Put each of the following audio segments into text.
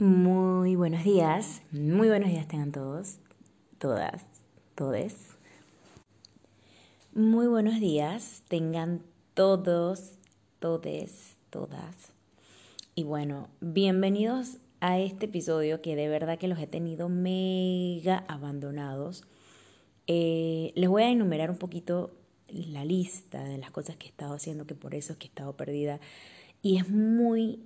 Muy buenos días, muy buenos días tengan todos, todas, todes. Muy buenos días tengan todos, todes, todas. Y bueno, bienvenidos a este episodio que de verdad que los he tenido mega abandonados. Eh, les voy a enumerar un poquito la lista de las cosas que he estado haciendo, que por eso es que he estado perdida. Y es muy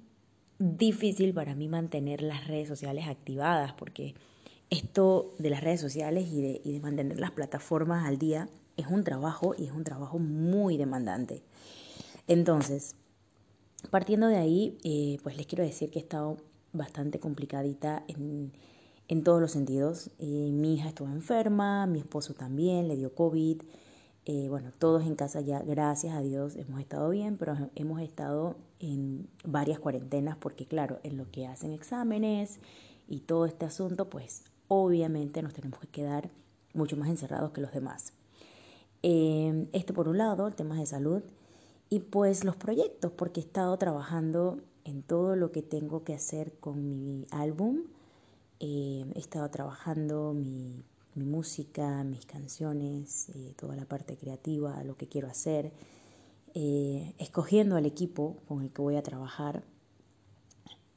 difícil para mí mantener las redes sociales activadas porque esto de las redes sociales y de, mantener las plataformas al día es un trabajo y es un trabajo muy demandante. Entonces, partiendo de ahí, eh, pues les quiero decir que he estado bastante complicadita en, en todos los sentidos. Eh, mi hija estuvo enferma, mi esposo también, le dio COVID. Eh, bueno, todos en casa ya, gracias a Dios, hemos estado bien, pero hemos estado en varias cuarentenas porque, claro, en lo que hacen exámenes y todo este asunto, pues obviamente nos tenemos que quedar mucho más encerrados que los demás. Eh, este por un lado, temas de salud y pues los proyectos, porque he estado trabajando en todo lo que tengo que hacer con mi álbum. Eh, he estado trabajando mi mi música, mis canciones, eh, toda la parte creativa, lo que quiero hacer, eh, escogiendo al equipo con el que voy a trabajar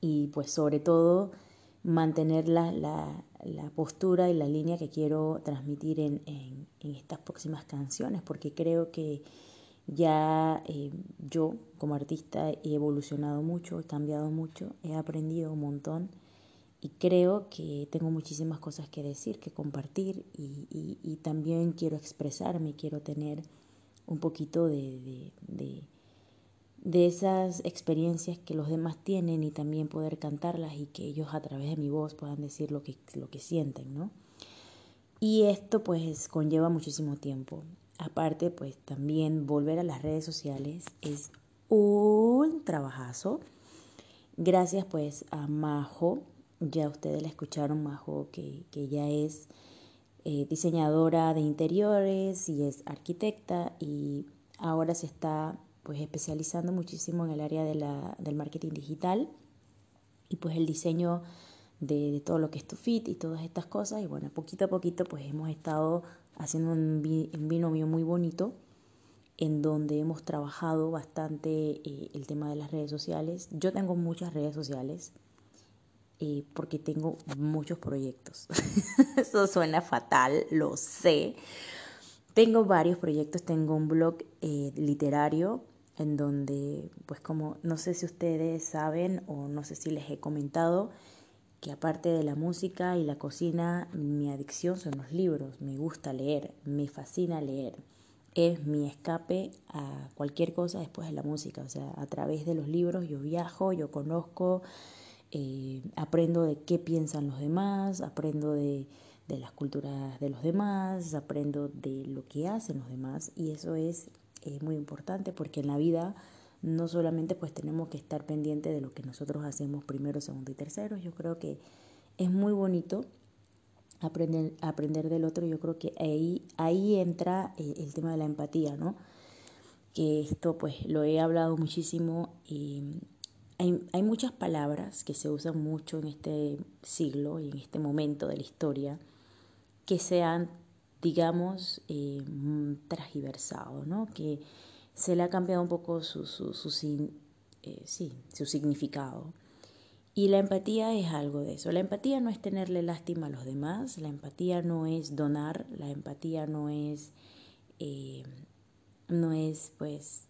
y pues sobre todo mantener la, la, postura y la línea que quiero transmitir en, en, estas próximas canciones porque creo que ya eh, yo como artista he evolucionado mucho, he cambiado mucho, he aprendido un montón y creo que tengo muchísimas cosas que decir, que compartir y, también quiero expresarme, quiero tener un poquito de, de, esas experiencias que los demás tienen y también poder cantarlas y que ellos a través de mi voz puedan decir lo que, lo que sienten, ¿no? Y esto pues conlleva muchísimo tiempo. Aparte pues también volver a las redes sociales es un trabajazo. Gracias pues a Majo ya ustedes la escucharon, Majo, que, que ella es eh, diseñadora de interiores y es arquitecta y ahora se está pues especializando muchísimo en el área de la, del marketing digital y pues el diseño de, de, todo lo que es tu fit y todas estas cosas y bueno, poquito a poquito pues hemos estado haciendo un, binomio muy bonito en donde hemos trabajado bastante eh, el tema de las redes sociales. Yo tengo muchas redes sociales, eh, porque tengo muchos proyectos. Eso suena fatal, lo sé. Tengo varios proyectos, tengo un blog eh, literario en donde, pues como, no sé si ustedes saben o no sé si les he comentado, que aparte de la música y la cocina, mi adicción son los libros. Me gusta leer, me fascina leer. Es mi escape a cualquier cosa después de la música. O sea, a través de los libros yo viajo, yo conozco, eh, aprendo de qué piensan los demás, aprendo de, las culturas de los demás, aprendo de lo que hacen los demás y eso es muy importante porque en la vida no solamente pues tenemos que estar pendientes de lo que nosotros hacemos primero, segundo y tercero, yo creo que es muy bonito aprender, aprender del otro, yo creo que ahí, ahí entra el, el tema de la empatía, ¿no? Que esto pues lo he hablado muchísimo hay, muchas palabras que se usan mucho en este siglo y en este momento de la historia que se han, digamos, eh, transversado, ¿no? que se le ha cambiado un poco su, su, su, eh, su significado. Y la empatía es algo de eso. La empatía no es tenerle lástima a los demás, la empatía no es donar, la empatía no es, eh, no es pues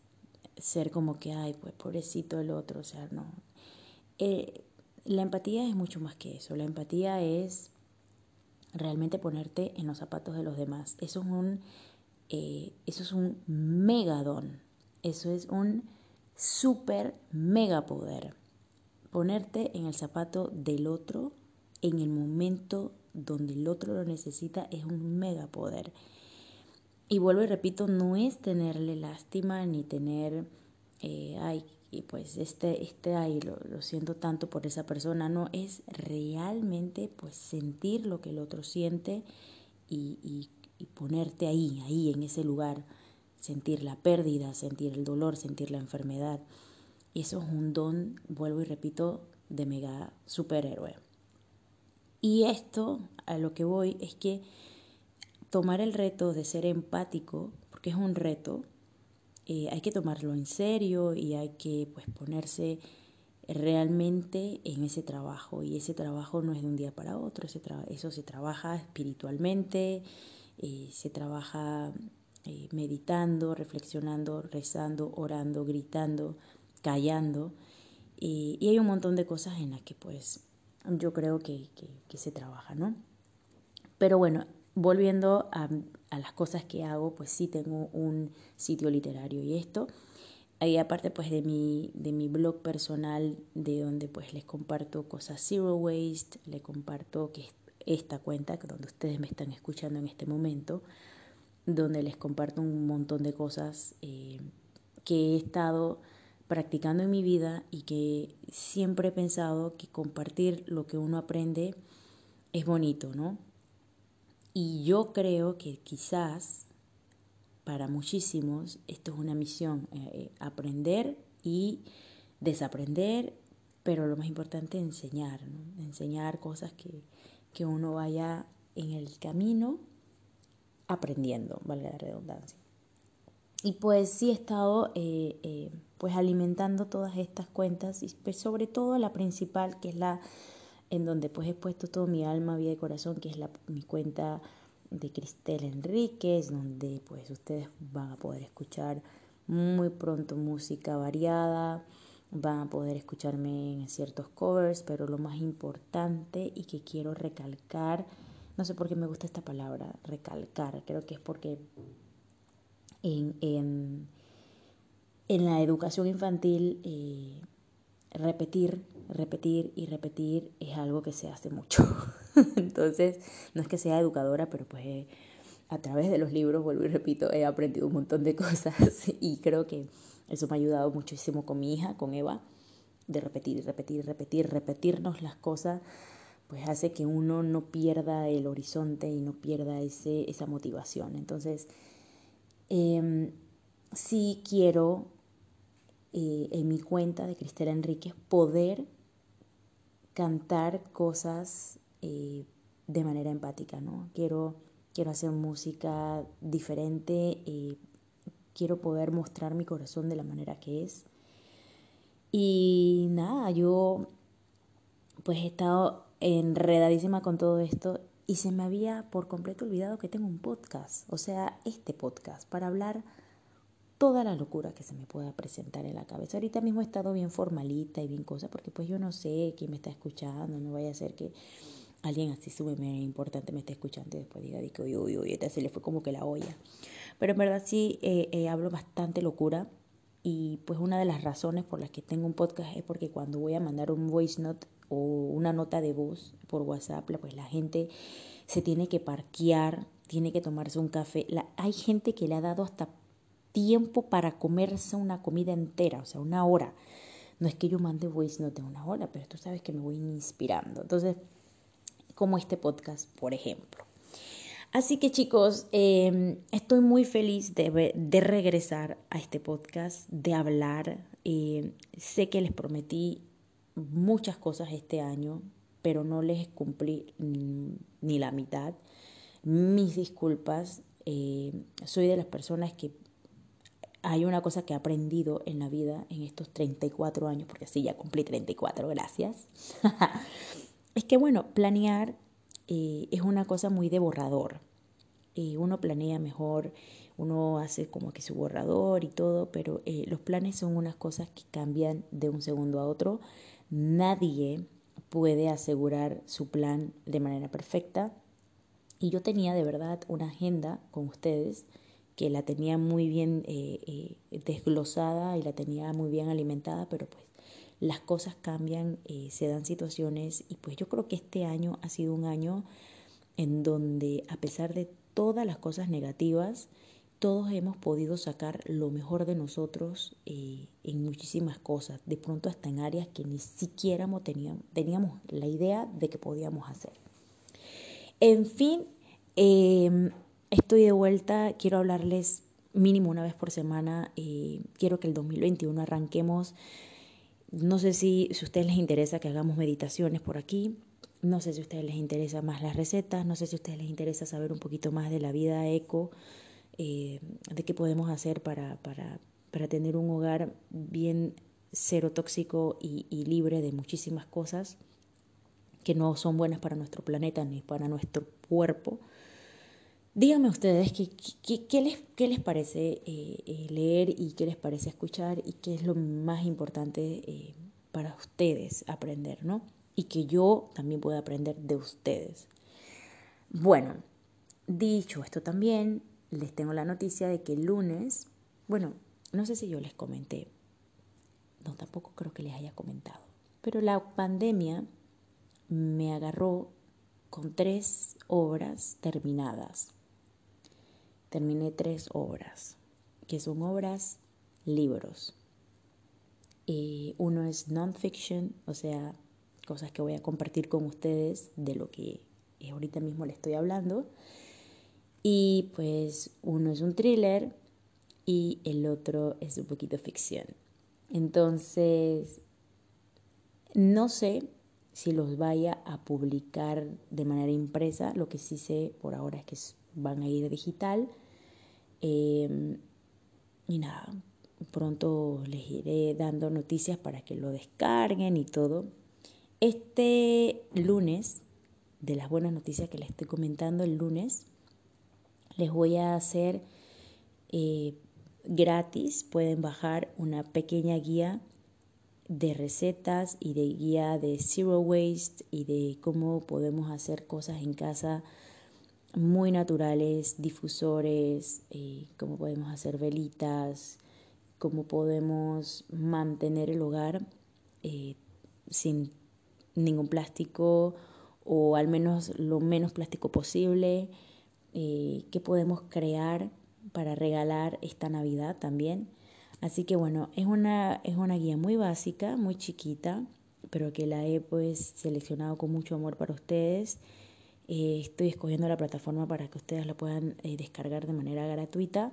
ser como que, ay, pues pobrecito el otro, o sea, no. Eh, la empatía es mucho más que eso. La empatía es realmente ponerte en los zapatos de los demás. Eso es un, eh, eso es un mega don. Eso es un super mega poder. Ponerte en el zapato del otro en el momento donde el otro lo necesita es un mega poder. Y vuelvo y repito, no es tenerle lástima ni tener, eh, ay, pues este, este, ay, lo, lo, siento tanto por esa persona, no, es realmente pues sentir lo que el otro siente y, y, y ponerte ahí, ahí, en ese lugar, sentir la pérdida, sentir el dolor, sentir la enfermedad. Y eso es un don, vuelvo y repito, de mega superhéroe. Y esto, a lo que voy, es que tomar el reto de ser empático, porque es un reto, eh, hay que tomarlo en serio y hay que pues ponerse realmente en ese trabajo y ese trabajo no es de un día para otro, eso se trabaja espiritualmente, eh, se trabaja eh, meditando, reflexionando, rezando, orando, gritando, callando y hay un montón de cosas en las que pues yo creo que, que, se trabaja, ¿no? Pero bueno, volviendo a, las cosas que hago, pues sí tengo un sitio literario y esto Ahí aparte pues de mi, de mi blog personal, de donde pues les comparto cosas zero waste, le comparto que esta cuenta, donde ustedes me están escuchando en este momento, donde les comparto un montón de cosas eh, que he estado practicando en mi vida y que siempre he pensado que compartir lo que uno aprende es bonito, ¿no? Y yo creo que quizás para muchísimos esto es una misión, eh, eh, aprender y desaprender, pero lo más importante enseñar, enseñar cosas que, que uno vaya en el camino aprendiendo, valga la redundancia. Y pues sí he estado eh, pues alimentando todas estas cuentas y pues sobre todo la principal que es la en donde pues he puesto todo mi alma, vida y corazón, que es mi cuenta de Cristel Enríquez, donde pues ustedes van a poder escuchar muy pronto música variada, van a poder escucharme en ciertos covers, pero lo más importante y que quiero recalcar, no sé por qué me gusta esta palabra, recalcar, creo que es porque en, en, en la educación infantil eh, repetir, repetir y repetir es algo que se hace mucho. Entonces, no es que sea educadora, pero pues eh, a través de los libros, vuelvo y repito, he aprendido un montón de cosas y creo que eso me ha ayudado muchísimo con mi hija, con Eva, de repetir, repetir, repetir, repetirnos las cosas, pues hace que uno no pierda el horizonte y no pierda ese, esa motivación. Entonces, eh, sí quiero eh, en mi cuenta de Cristela Enríquez poder cantar cosas eh, de manera empática, ¿no? Quiero, quiero hacer música diferente, eh, quiero poder mostrar mi corazón de la manera que es. Y nada, yo pues he estado enredadísima con todo esto y se me había por completo olvidado que tengo un podcast, o sea, este podcast, para hablar toda la locura que se me pueda presentar en la cabeza. Ahorita mismo he estado bien formalita y bien cosa, porque pues yo no sé quién me está escuchando, no vaya a ser que alguien así sube importante me esté escuchando y después diga que uy, uy, uy, esta se le fue como que la olla. Pero en verdad sí eh, eh, hablo bastante locura y pues una de las razones por las que tengo un podcast es porque cuando voy a mandar un voice note o una nota de voz por WhatsApp, pues la gente se tiene que parquear, tiene que tomarse un café. Hay gente que le ha dado hasta tiempo para comerse una comida entera, o sea, una hora. No es que yo mande voice note de una hora, pero tú sabes que me voy inspirando. Entonces, como este podcast, por ejemplo. Así que chicos, em, estoy muy feliz de, de, regresar a este podcast, de hablar. Eh, sé que les prometí muchas cosas este año, pero no les cumplí ni la mitad. Mis disculpas. Eh, soy de las personas que hay una cosa que he aprendido en la vida en estos 34 años, porque sí, ya cumplí 34, gracias. es que, bueno, planear eh, es una cosa muy de borrador. Eh, uno planea mejor, uno hace como que su borrador y todo, pero eh, los planes son unas cosas que cambian de un segundo a otro. Nadie puede asegurar su plan de manera perfecta. Y yo tenía de verdad una agenda con ustedes que la tenía muy bien eh, eh, desglosada y la tenía muy bien alimentada, pero pues las cosas cambian, eh, se dan situaciones y pues yo creo que este año ha sido un año en donde a pesar de todas las cosas negativas, todos hemos podido sacar lo mejor de nosotros en muchísimas cosas, de pronto hasta en áreas que ni siquiera teníamos, teníamos la idea de que podíamos hacer. En fin, em, Estoy de vuelta, quiero hablarles mínimo una vez por semana, eh, quiero que el 2021 arranquemos no sé si, si a ustedes les interesa que hagamos meditaciones por aquí, no sé si a ustedes les interesa más las recetas, no sé si a ustedes les interesa saber un poquito más de la vida eco, eh, de qué podemos hacer para, para, para, tener un hogar bien cero tóxico y, y, libre de muchísimas cosas que no son buenas para nuestro planeta ni para nuestro cuerpo. Díganme ustedes qué, qué, les, qué les parece eh, eh, leer y qué les parece escuchar y qué es lo más importante eh, para ustedes aprender, ¿no? y que yo también pueda aprender de ustedes. Bueno, dicho esto también, les tengo la noticia de que el lunes, bueno, no sé si yo les comenté, no, tampoco creo que les haya comentado, pero la pandemia me agarró con tres obras terminadas. Terminé tres obras, que son obras, libros. Eh, uno es non-fiction, o sea, cosas que voy a compartir con ustedes de lo que ahorita mismo les estoy hablando. Y pues uno es un thriller y el otro es un poquito ficción. Entonces, no sé si los vaya a publicar de manera impresa, lo que sí sé por ahora es que van a ir digital. Em, y nada, pronto les iré dando noticias para que lo descarguen y todo. Este lunes, de las buenas noticias que les estoy comentando el lunes, les voy a hacer eh, gratis, pueden bajar una pequeña guía de recetas y de guía de zero waste y de cómo podemos hacer cosas en casa muy naturales, difusores, eh, cómo podemos hacer velitas, cómo podemos mantener el hogar eh, sin ningún plástico o al menos lo menos plástico posible, eh, qué podemos crear para regalar esta Navidad también. Así que bueno, es una, es una guía muy básica, muy chiquita, pero que la he pues seleccionado con mucho amor para ustedes. Eh, estoy escogiendo la plataforma para que ustedes la puedan eh, descargar de manera gratuita.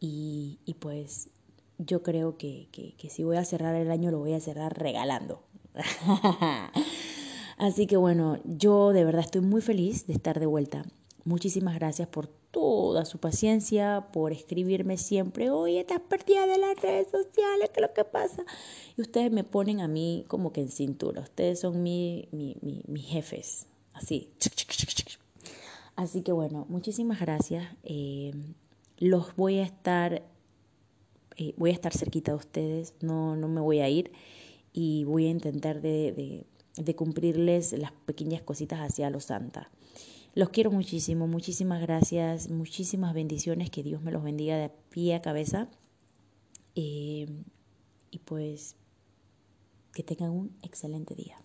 Y, y pues yo creo que, que, que si voy a cerrar el año lo voy a cerrar regalando. Así que bueno, yo de verdad estoy muy feliz de estar de vuelta. Muchísimas gracias por toda su paciencia, por escribirme siempre, oye, estás perdida de las redes sociales, ¿qué es lo que pasa? Y ustedes me ponen a mí como que en cintura, ustedes son mi, mi, mis jefes, así. Así que bueno, muchísimas gracias. Eh, los voy a estar, eh, voy a estar cerquita de ustedes, no, no me voy a ir y voy a intentar de, cumplirles las pequeñas cositas hacia los santa. Los quiero muchísimo, muchísimas gracias, muchísimas bendiciones, que Dios me los bendiga de pie a cabeza. Eh, y pues que tengan un excelente día.